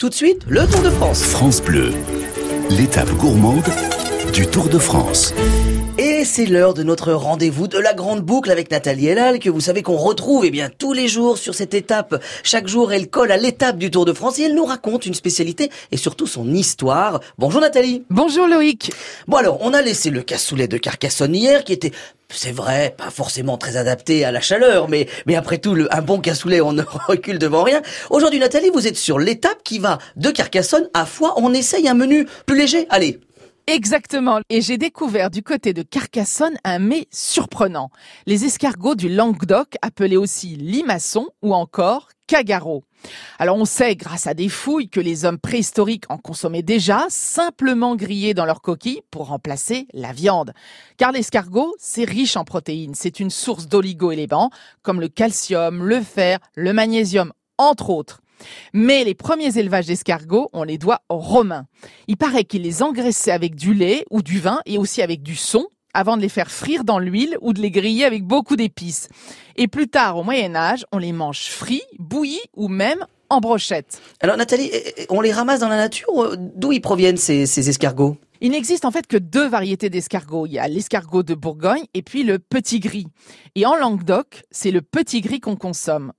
Tout de suite, le Tour de France. France Bleu, l'étape gourmande du Tour de France. Et c'est l'heure de notre rendez-vous de la grande boucle avec Nathalie Elal, que vous savez qu'on retrouve eh bien tous les jours sur cette étape. Chaque jour, elle colle à l'étape du Tour de France et elle nous raconte une spécialité et surtout son histoire. Bonjour Nathalie. Bonjour Loïc. Bon alors, on a laissé le cassoulet de Carcassonne hier qui était c'est vrai, pas forcément très adapté à la chaleur, mais, mais après tout, le, un bon cassoulet, on ne recule devant rien. Aujourd'hui, Nathalie, vous êtes sur l'étape qui va de Carcassonne à Foix. On essaye un menu plus léger. Allez. Exactement. Et j'ai découvert du côté de Carcassonne un mets surprenant. Les escargots du Languedoc, appelés aussi limaçon ou encore cagaro. Alors on sait, grâce à des fouilles, que les hommes préhistoriques en consommaient déjà, simplement grillés dans leurs coquilles pour remplacer la viande. Car l'escargot, c'est riche en protéines, c'est une source d'oligo-éléments comme le calcium, le fer, le magnésium, entre autres. Mais les premiers élevages d'escargots, on les doit aux Romains. Il paraît qu'ils les engraissaient avec du lait ou du vin et aussi avec du son avant de les faire frire dans l'huile ou de les griller avec beaucoup d'épices. Et plus tard, au Moyen Âge, on les mange frits, bouillis ou même en brochette. Alors Nathalie, eh, eh, on les ramasse dans la nature D'où ils proviennent ces, ces escargots? Il n'existe en fait que deux variétés d'escargots. Il y a l'escargot de Bourgogne et puis le petit gris. Et en Languedoc, c'est le petit gris qu'on consomme.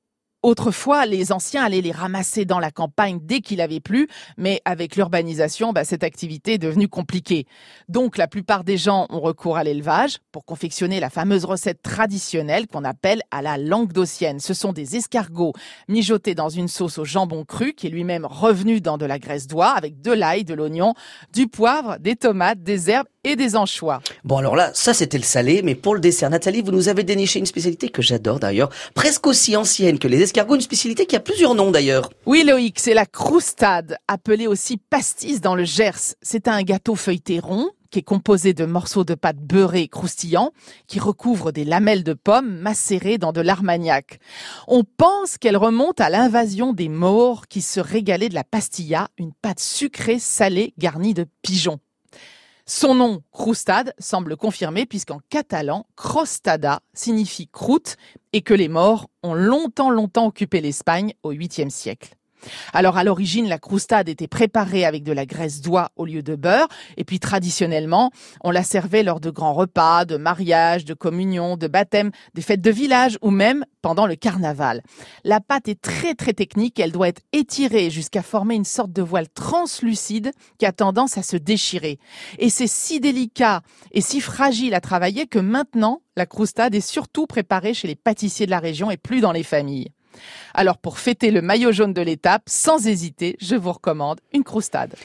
Autrefois, les anciens allaient les ramasser dans la campagne dès qu'il avait plu, mais avec l'urbanisation, bah, cette activité est devenue compliquée. Donc, la plupart des gens ont recours à l'élevage pour confectionner la fameuse recette traditionnelle qu'on appelle à la languedocienne. Ce sont des escargots mijotés dans une sauce au jambon cru qui est lui-même revenu dans de la graisse d'oie avec de l'ail, de l'oignon, du poivre, des tomates, des herbes et des anchois. Bon alors là, ça c'était le salé, mais pour le dessert, Nathalie, vous nous avez déniché une spécialité que j'adore d'ailleurs, presque aussi ancienne que les escargots, une spécialité qui a plusieurs noms d'ailleurs. Oui Loïc, c'est la croustade, appelée aussi pastis dans le Gers. C'est un gâteau feuilleté rond qui est composé de morceaux de pâte beurrée croustillant qui recouvre des lamelles de pommes macérées dans de l'armagnac. On pense qu'elle remonte à l'invasion des Maures qui se régalaient de la pastilla, une pâte sucrée salée garnie de pigeons. Son nom, Croustade, semble confirmé puisqu'en catalan, crostada signifie croûte et que les morts ont longtemps, longtemps occupé l'Espagne au 8e siècle. Alors à l'origine, la croustade était préparée avec de la graisse d'oie au lieu de beurre, et puis traditionnellement, on la servait lors de grands repas, de mariages, de communions, de baptêmes, des fêtes de village ou même pendant le carnaval. La pâte est très très technique, elle doit être étirée jusqu'à former une sorte de voile translucide qui a tendance à se déchirer. Et c'est si délicat et si fragile à travailler que maintenant, la croustade est surtout préparée chez les pâtissiers de la région et plus dans les familles. Alors pour fêter le maillot jaune de l'étape, sans hésiter, je vous recommande une croustade.